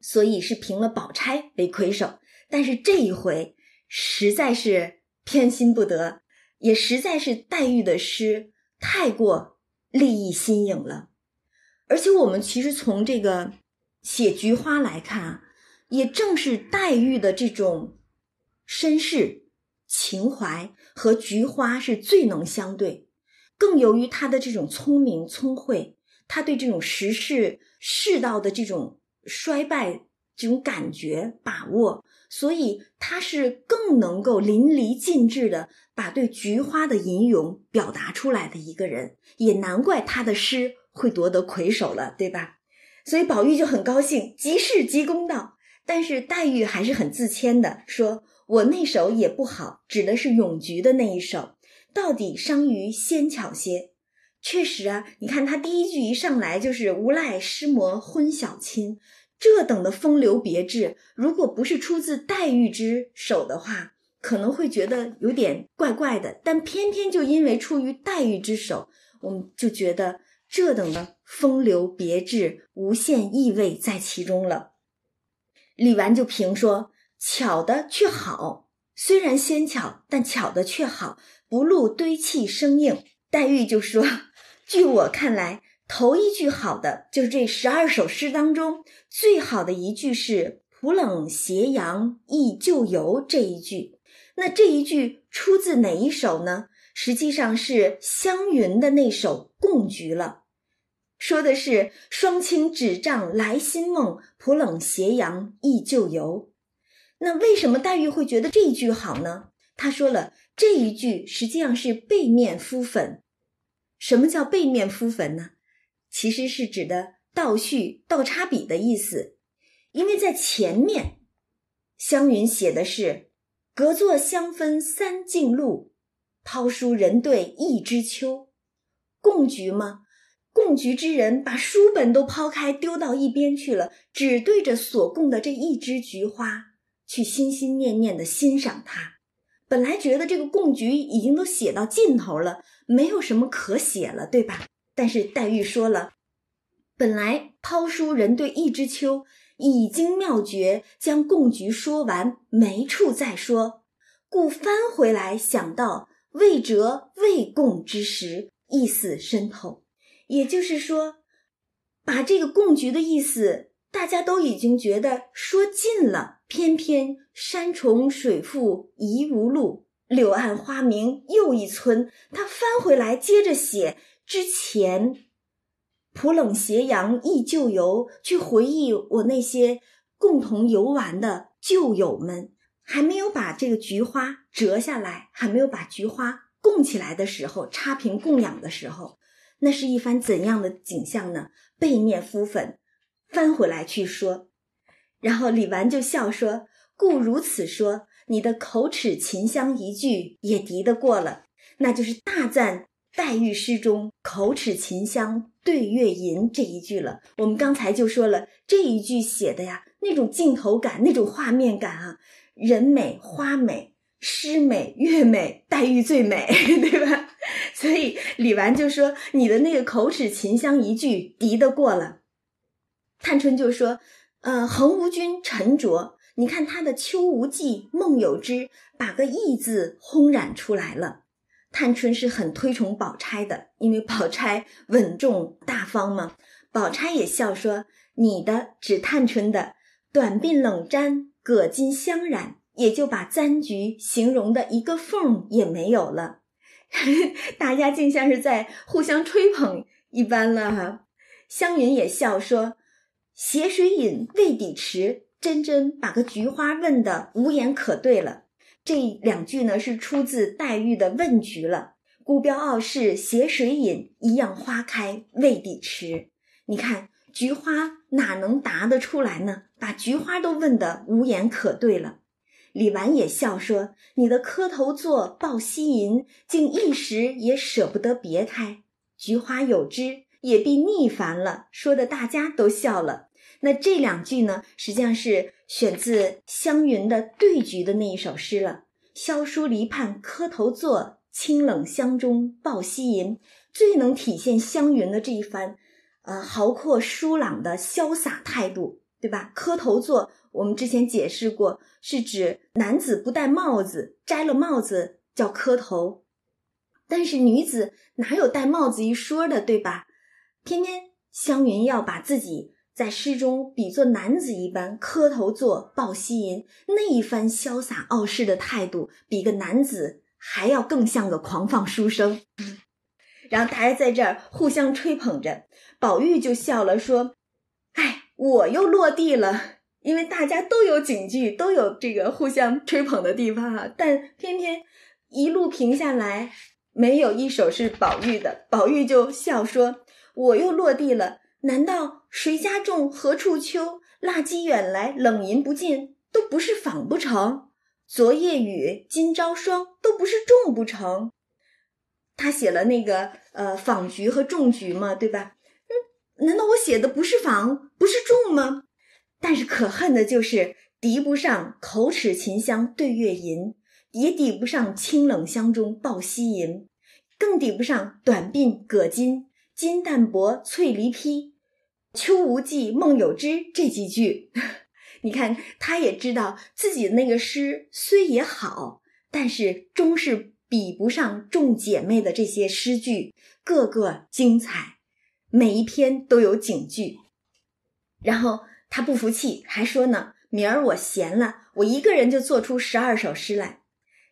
所以是评了宝钗为魁首。但是这一回实在是偏心不得，也实在是黛玉的诗太过立意新颖了。而且我们其实从这个写菊花来看，也正是黛玉的这种身世情怀和菊花是最能相对，更由于她的这种聪明聪慧，他对这种时事世道的这种衰败这种感觉把握，所以他是更能够淋漓尽致的把对菊花的吟咏表达出来的一个人，也难怪他的诗。会夺得魁首了，对吧？所以宝玉就很高兴，即是即公道。但是黛玉还是很自谦的，说：“我那首也不好，指的是咏菊的那一首，到底伤于纤巧些。确实啊，你看他第一句一上来就是‘无赖诗魔昏小亲’，这等的风流别致，如果不是出自黛玉之手的话，可能会觉得有点怪怪的。但偏偏就因为出于黛玉之手，我们就觉得。”这等的风流别致，无限意味在其中了。李纨就评说：“巧的却好，虽然纤巧，但巧的却好，不露堆砌生硬。”黛玉就说：“据我看来，头一句好的就是这十二首诗当中最好的一句是‘浦冷斜阳忆旧游’这一句。那这一句出自哪一首呢？实际上是湘云的那首《贡菊》了。”说的是“双清纸帐来新梦，浦冷斜阳忆旧游”。那为什么黛玉会觉得这一句好呢？她说了，这一句实际上是背面敷粉。什么叫背面敷粉呢？其实是指的倒叙、倒插笔的意思。因为在前面，湘云写的是“隔座相分三径路，抛书人对一枝秋”，共菊吗？供菊之人把书本都抛开，丢到一边去了，只对着所供的这一枝菊花去心心念念的欣赏它。本来觉得这个供菊已经都写到尽头了，没有什么可写了，对吧？但是黛玉说了，本来抛书人对一枝秋，已经妙绝，将供菊说完，没处再说，故翻回来想到未折未供之时，意思深透。也就是说，把这个贡菊的意思，大家都已经觉得说尽了，偏偏山重水复疑无路，柳暗花明又一村。他翻回来接着写之前，浦冷斜阳忆旧游，去回忆我那些共同游玩的旧友们，还没有把这个菊花折下来，还没有把菊花供起来的时候，插瓶供养的时候。那是一番怎样的景象呢？背面敷粉，翻回来去说，然后李纨就笑说：“故如此说，你的口齿琴香一句也敌得过了，那就是大赞黛玉诗中口齿琴香对月吟这一句了。我们刚才就说了这一句写的呀，那种镜头感，那种画面感啊，人美花美。”诗美月美，黛玉最美，对吧？所以李纨就说：“你的那个口齿琴香一句敌得过了。”探春就说：“呃，横无君沉着，你看他的秋无忌、梦有之，把个意字烘染出来了。”探春是很推崇宝钗的，因为宝钗稳重大方嘛。宝钗也笑说：“你的指探春的短鬓冷沾，葛巾香染。”也就把簪菊形容的一个缝也没有了，大家竟像是在互相吹捧一般了哈。湘云也笑说：“斜水饮未抵迟。”真真把个菊花问的无言可对了。这两句呢是出自黛玉的问菊了。孤标傲世斜水饮，一样花开未抵迟。你看菊花哪能答得出来呢？把菊花都问的无言可对了。李纨也笑说：“你的磕头作抱膝吟，竟一时也舍不得别开。菊花有枝，也必腻烦了。”说的大家都笑了。那这两句呢，实际上是选自湘云的对菊的那一首诗了。萧疏篱畔磕头坐，清冷香中抱膝吟，最能体现湘云的这一番，呃，豪阔疏朗的潇洒态度。对吧？磕头坐，我们之前解释过，是指男子不戴帽子，摘了帽子叫磕头。但是女子哪有戴帽子一说的，对吧？偏偏湘云要把自己在诗中比作男子一般磕头作抱膝吟，那一番潇洒傲世的态度，比个男子还要更像个狂放书生。然后大家在这儿互相吹捧着，宝玉就笑了，说：“哎，我又落地了，因为大家都有警句，都有这个互相吹捧的地方啊。但偏偏一路评下来，没有一首是宝玉的。宝玉就笑说：‘我又落地了，难道谁家种何处秋？蜡鸡远来冷饮不尽，都不是访不成？昨夜雨，今朝霜，都不是种不成？’他写了那个呃访菊和种菊嘛，对吧？嗯，难道我写的不是访，不是种吗？但是可恨的就是敌不上口齿琴香对月吟，也抵不上清冷香中抱膝吟，更抵不上短鬓葛巾，金淡薄翠梨披，秋无忌梦有之这几句。你看，他也知道自己的那个诗虽也好，但是终是。比不上众姐妹的这些诗句，个个精彩，每一篇都有警句。然后他不服气，还说呢：“明儿我闲了，我一个人就做出十二首诗来。”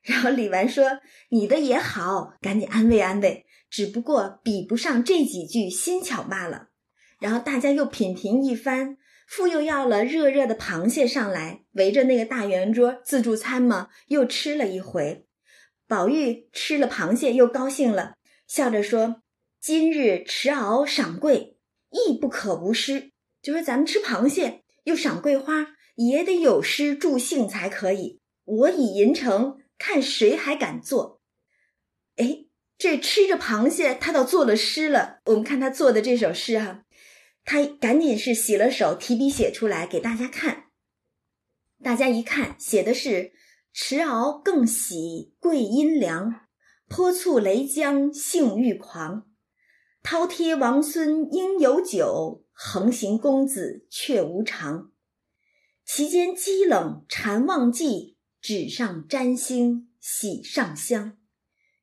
然后李纨说：“你的也好，赶紧安慰安慰，只不过比不上这几句新巧罢了。”然后大家又品评一番，傅又要了热热的螃蟹上来，围着那个大圆桌自助餐嘛，又吃了一回。宝玉吃了螃蟹，又高兴了，笑着说：“今日持鳌赏桂，亦不可无诗。就说咱们吃螃蟹又赏桂花，也得有诗助兴才可以。我已吟成，看谁还敢做？哎，这吃着螃蟹，他倒做了诗了。我们看他做的这首诗哈，他赶紧是洗了手，提笔写出来给大家看。大家一看，写的是。”持鳌更喜桂阴凉，泼醋雷江性欲狂。饕餮王孙应有酒，横行公子却无常。其间积冷禅忘记，纸上沾星喜上香。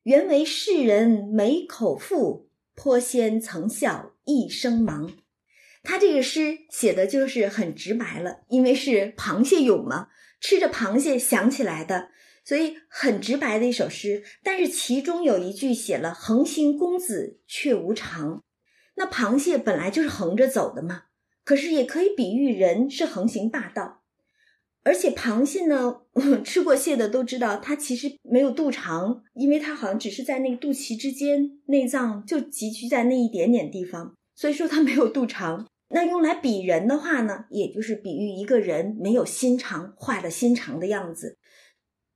原为世人没口腹，颇仙曾笑一声忙。他这个诗写的就是很直白了，因为是螃蟹咏嘛。吃着螃蟹想起来的，所以很直白的一首诗。但是其中有一句写了“横行公子却无常”，那螃蟹本来就是横着走的嘛，可是也可以比喻人是横行霸道。而且螃蟹呢，吃过蟹的都知道，它其实没有肚肠，因为它好像只是在那个肚脐之间，内脏就集聚在那一点点地方，所以说它没有肚肠。那用来比人的话呢，也就是比喻一个人没有心肠、坏了心肠的样子，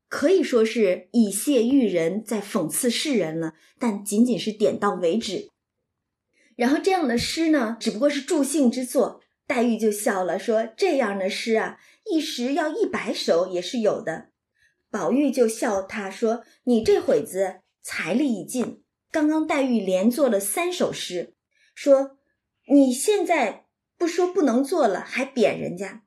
可以说是以谢喻人，在讽刺世人了。但仅仅是点到为止。然后这样的诗呢，只不过是助兴之作。黛玉就笑了，说：“这样的诗啊，一时要一百首也是有的。”宝玉就笑他说：“你这会子财力已尽，刚刚黛玉连做了三首诗，说。”你现在不说不能做了，还贬人家。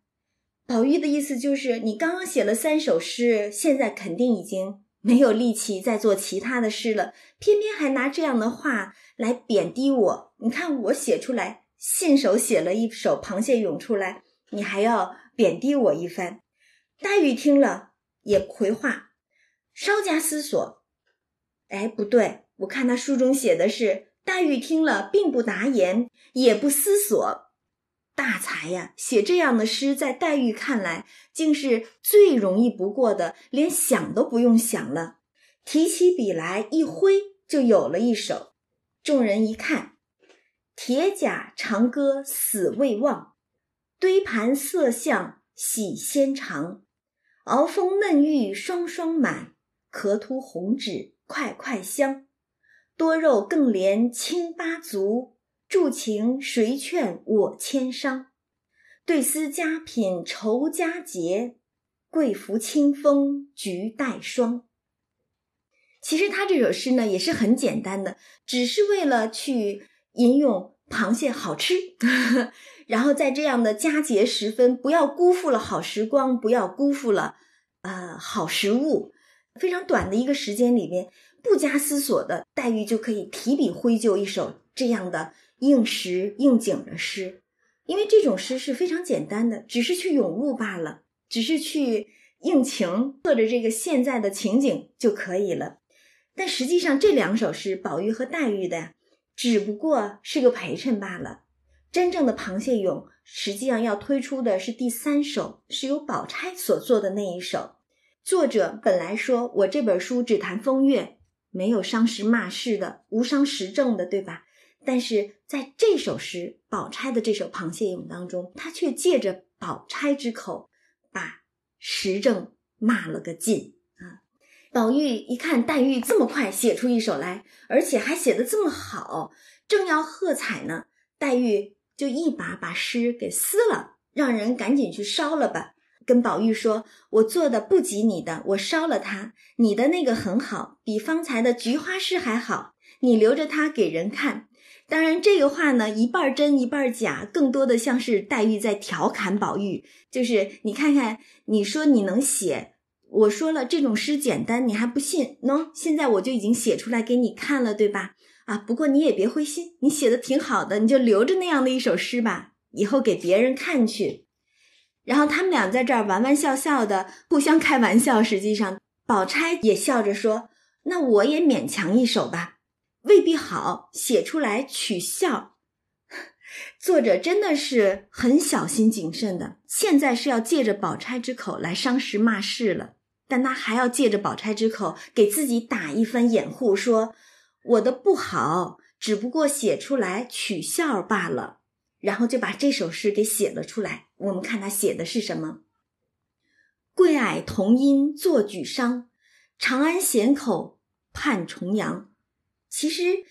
宝玉的意思就是，你刚刚写了三首诗，现在肯定已经没有力气再做其他的诗了，偏偏还拿这样的话来贬低我。你看我写出来，信手写了一首《螃蟹咏》出来，你还要贬低我一番。黛玉听了也回话，稍加思索，哎，不对，我看他书中写的是。黛玉听了，并不答言，也不思索。大才呀，写这样的诗，在黛玉看来，竟是最容易不过的，连想都不用想了。提起笔来一挥，就有了一首。众人一看，铁甲长歌死未忘，堆盘色相喜先尝。熬风嫩玉双双满，壳凸红纸块块香。多肉更怜清八足，助情谁劝我谦商？对思佳品愁佳节，贵服清风菊带霜。其实他这首诗呢也是很简单的，只是为了去吟咏螃蟹好吃，然后在这样的佳节时分，不要辜负了好时光，不要辜负了呃好食物。非常短的一个时间里面，不加思索的黛玉就可以提笔挥就一首这样的应时应景的诗，因为这种诗是非常简单的，只是去咏物罢了，只是去应情，刻着这个现在的情景就可以了。但实际上，这两首诗，宝玉和黛玉的，只不过是个陪衬罢了。真正的螃蟹咏，实际上要推出的是第三首，是由宝钗所做的那一首。作者本来说我这本书只谈风月，没有伤时骂世的，无伤时政的，对吧？但是在这首诗，宝钗的这首《螃蟹咏》当中，他却借着宝钗之口，把时政骂了个尽啊！宝玉一看黛玉这么快写出一首来，而且还写的这么好，正要喝彩呢，黛玉就一把把诗给撕了，让人赶紧去烧了吧。跟宝玉说：“我做的不及你的，我烧了它。你的那个很好，比方才的菊花诗还好。你留着它给人看。当然，这个话呢，一半真一半假，更多的像是黛玉在调侃宝玉。就是你看看，你说你能写，我说了这种诗简单，你还不信？喏，现在我就已经写出来给你看了，对吧？啊，不过你也别灰心，你写的挺好的，你就留着那样的一首诗吧，以后给别人看去。”然后他们俩在这儿玩玩笑笑的，互相开玩笑。实际上，宝钗也笑着说：“那我也勉强一首吧，未必好，写出来取笑。”作者真的是很小心谨慎的。现在是要借着宝钗之口来伤时骂世了，但他还要借着宝钗之口给自己打一番掩护，说：“我的不好，只不过写出来取笑罢了。”然后就把这首诗给写了出来。我们看他写的是什么：“桂霭同音作举觞，长安咸口盼重阳。”其实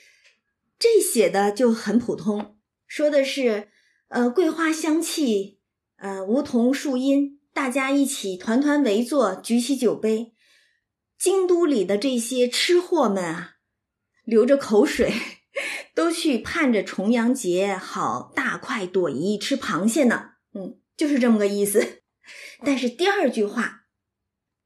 这写的就很普通，说的是呃桂花香气，呃梧桐树荫，大家一起团团围坐，举起酒杯。京都里的这些吃货们啊，流着口水。都去盼着重阳节，好大快朵颐吃螃蟹呢。嗯，就是这么个意思。但是第二句话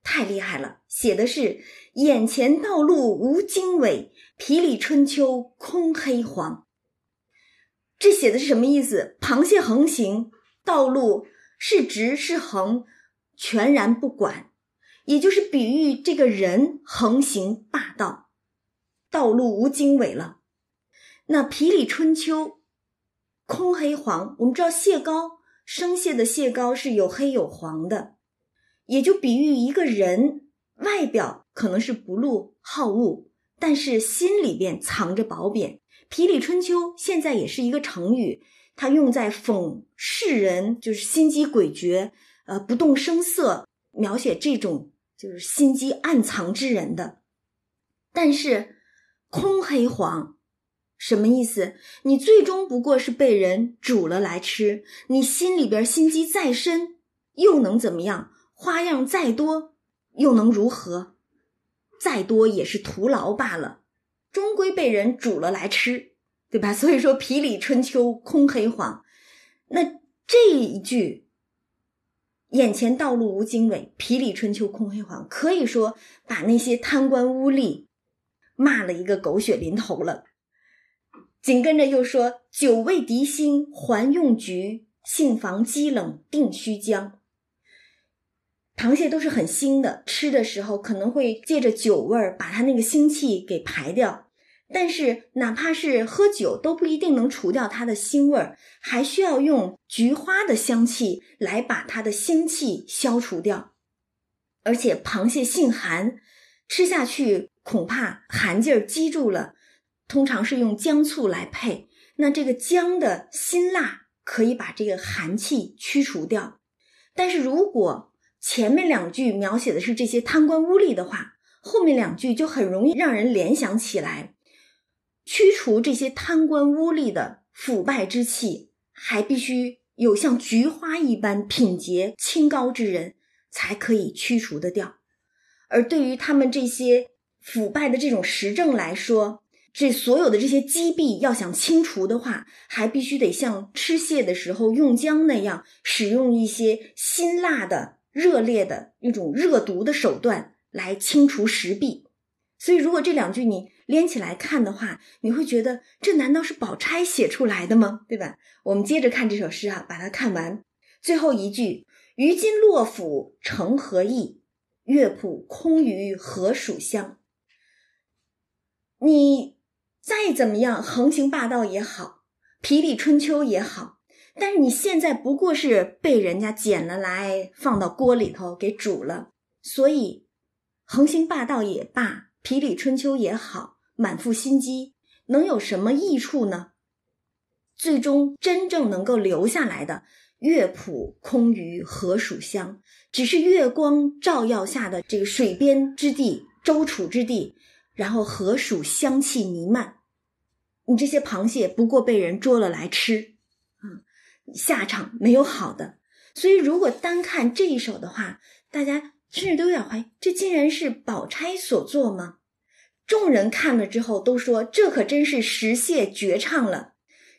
太厉害了，写的是“眼前道路无经纬，皮里春秋空黑黄”。这写的是什么意思？螃蟹横行，道路是直是横，全然不管，也就是比喻这个人横行霸道，道路无经纬了。那皮里春秋，空黑黄。我们知道蟹膏生蟹的蟹膏是有黑有黄的，也就比喻一个人外表可能是不露好恶，但是心里边藏着宝贬。皮里春秋现在也是一个成语，它用在讽世人就是心机诡谲，呃，不动声色，描写这种就是心机暗藏之人的。但是空黑黄。什么意思？你最终不过是被人煮了来吃，你心里边心机再深，又能怎么样？花样再多，又能如何？再多也是徒劳罢了，终归被人煮了来吃，对吧？所以说“皮里春秋空黑黄”，那这一句“眼前道路无经纬，皮里春秋空黑黄”，可以说把那些贪官污吏骂了一个狗血淋头了。紧跟着又说：“酒味涤心还用菊，杏房积冷定须姜。”螃蟹都是很腥的，吃的时候可能会借着酒味儿把它那个腥气给排掉。但是哪怕是喝酒，都不一定能除掉它的腥味儿，还需要用菊花的香气来把它的腥气消除掉。而且螃蟹性寒，吃下去恐怕寒劲儿积住了。通常是用姜醋来配，那这个姜的辛辣可以把这个寒气驱除掉。但是如果前面两句描写的是这些贪官污吏的话，后面两句就很容易让人联想起来，驱除这些贪官污吏的腐败之气，还必须有像菊花一般品洁清高之人才可以驱除得掉。而对于他们这些腐败的这种实证来说，这所有的这些积弊要想清除的话，还必须得像吃蟹的时候用姜那样，使用一些辛辣的、热烈的一种热毒的手段来清除实弊。所以，如果这两句你连起来看的话，你会觉得这难道是宝钗写出来的吗？对吧？我们接着看这首诗啊，把它看完。最后一句：“于今洛府成何意？乐谱空余何属香？”你。再怎么样横行霸道也好，皮里春秋也好，但是你现在不过是被人家捡了来放到锅里头给煮了，所以横行霸道也罢，皮里春秋也好，满腹心机能有什么益处呢？最终真正能够留下来的乐谱空余何属香？只是月光照耀下的这个水边之地、周楚之地，然后何属香气弥漫？你这些螃蟹不过被人捉了来吃，啊，下场没有好的。所以如果单看这一首的话，大家甚至都有点怀疑，这竟然是宝钗所作吗？众人看了之后都说，这可真是实谢绝唱了。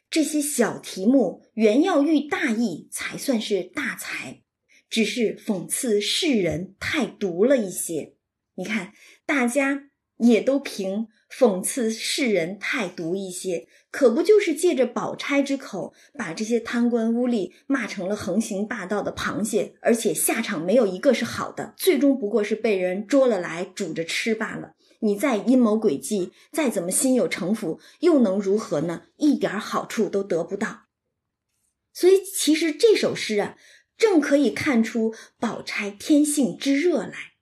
这些小题目原要寓大义，才算是大才，只是讽刺世人太毒了一些。你看，大家也都凭。讽刺世人太毒一些，可不就是借着宝钗之口，把这些贪官污吏骂成了横行霸道的螃蟹，而且下场没有一个是好的，最终不过是被人捉了来煮着吃罢了。你再阴谋诡计，再怎么心有城府，又能如何呢？一点好处都得不到。所以，其实这首诗啊，正可以看出宝钗天性之热来。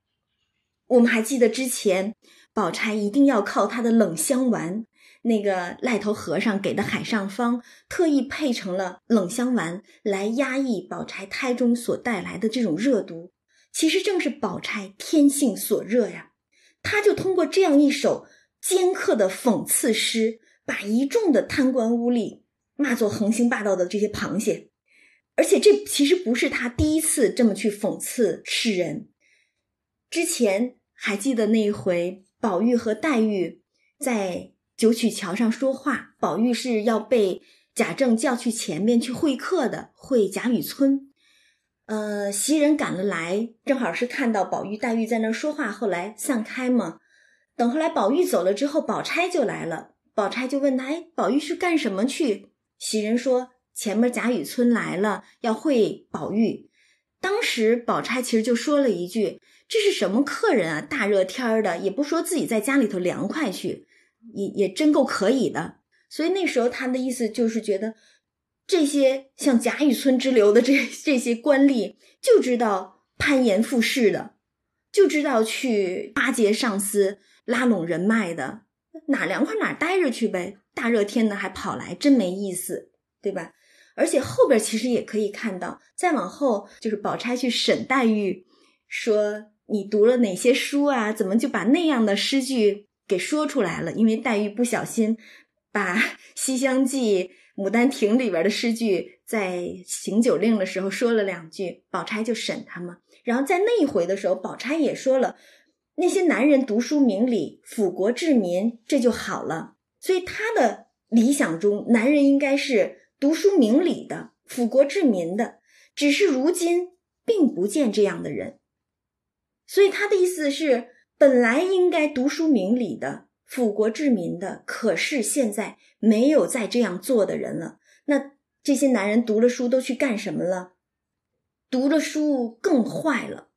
我们还记得之前。宝钗一定要靠她的冷香丸，那个赖头和尚给的海上方，特意配成了冷香丸来压抑宝钗胎中所带来的这种热毒。其实正是宝钗天性所热呀，她就通过这样一首尖刻的讽刺诗，把一众的贪官污吏骂作横行霸道的这些螃蟹。而且这其实不是她第一次这么去讽刺世人，之前还记得那一回。宝玉和黛玉在九曲桥上说话，宝玉是要被贾政叫去前面去会客的，会贾雨村。呃，袭人赶了来，正好是看到宝玉、黛玉在那说话，后来散开嘛。等后来宝玉走了之后，宝钗就来了，宝钗就问他：“哎，宝玉是干什么去？”袭人说：“前面贾雨村来了，要会宝玉。”当时宝钗其实就说了一句。这是什么客人啊？大热天儿的，也不说自己在家里头凉快去，也也真够可以的。所以那时候他的意思就是觉得，这些像贾雨村之流的这这些官吏，就知道攀岩附势的，就知道去巴结上司、拉拢人脉的，哪凉快哪待着去呗。大热天的还跑来，真没意思，对吧？而且后边其实也可以看到，再往后就是宝钗去审黛玉，说。你读了哪些书啊？怎么就把那样的诗句给说出来了？因为黛玉不小心把《西厢记》《牡丹亭》里边的诗句在行酒令的时候说了两句，宝钗就审他嘛。然后在那一回的时候，宝钗也说了，那些男人读书明理、辅国治民，这就好了。所以他的理想中，男人应该是读书明理的、辅国治民的。只是如今并不见这样的人。所以他的意思是，本来应该读书明理的、辅国治民的，可是现在没有再这样做的人了。那这些男人读了书都去干什么了？读了书更坏了，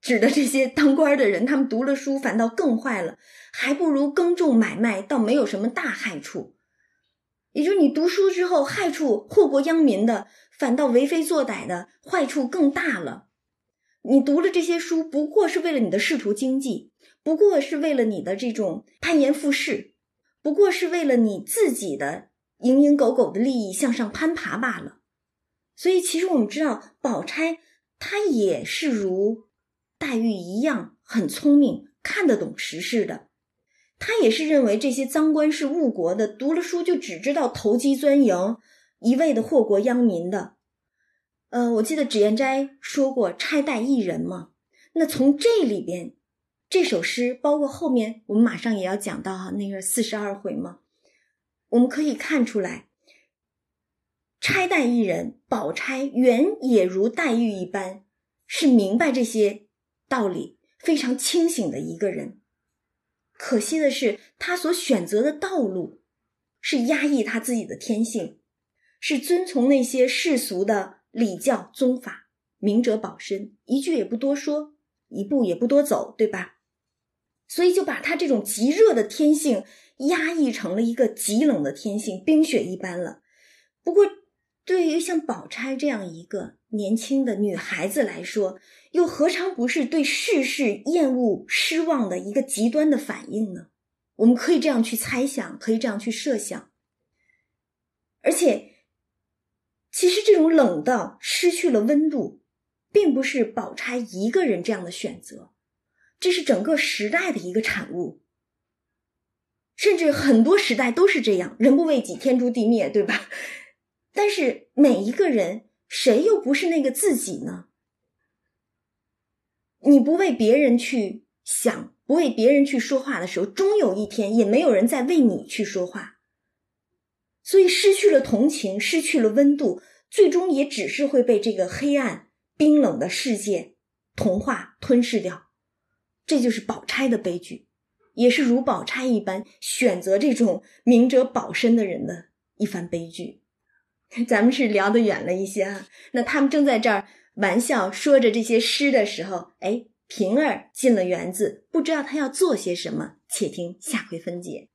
指的这些当官的人，他们读了书反倒更坏了，还不如耕种买卖，倒没有什么大害处。也就是你读书之后，害处祸国殃民的，反倒为非作歹的坏处更大了。你读了这些书，不过是为了你的仕途经济，不过是为了你的这种攀岩附势，不过是为了你自己的蝇营狗苟的利益向上攀爬罢了。所以，其实我们知道，宝钗她也是如黛玉一样很聪明，看得懂时事的。她也是认为这些赃官是误国的，读了书就只知道投机钻营，一味的祸国殃民的。呃，我记得脂砚斋说过“钗黛一人”嘛，那从这里边，这首诗，包括后面我们马上也要讲到哈那个四十二回嘛，我们可以看出来，钗黛一人，宝钗原也如黛玉一般，是明白这些道理、非常清醒的一个人。可惜的是，她所选择的道路是压抑她自己的天性，是遵从那些世俗的礼教宗法，明哲保身，一句也不多说，一步也不多走，对吧？所以就把他这种极热的天性压抑成了一个极冷的天性，冰雪一般了。不过，对于像宝钗这样一个年轻的女孩子来说，又何尝不是对世事厌恶、失望的一个极端的反应呢？我们可以这样去猜想，可以这样去设想。而且，其实这种冷到失去了温度，并不是宝钗一个人这样的选择。这是整个时代的一个产物，甚至很多时代都是这样，人不为己，天诛地灭，对吧？但是每一个人，谁又不是那个自己呢？你不为别人去想，不为别人去说话的时候，终有一天也没有人在为你去说话。所以失去了同情，失去了温度，最终也只是会被这个黑暗、冰冷的世界同化、吞噬掉。这就是宝钗的悲剧，也是如宝钗一般选择这种明哲保身的人的一番悲剧。咱们是聊得远了一些啊，那他们正在这儿玩笑说着这些诗的时候，哎，平儿进了园子，不知道他要做些什么，且听下回分解。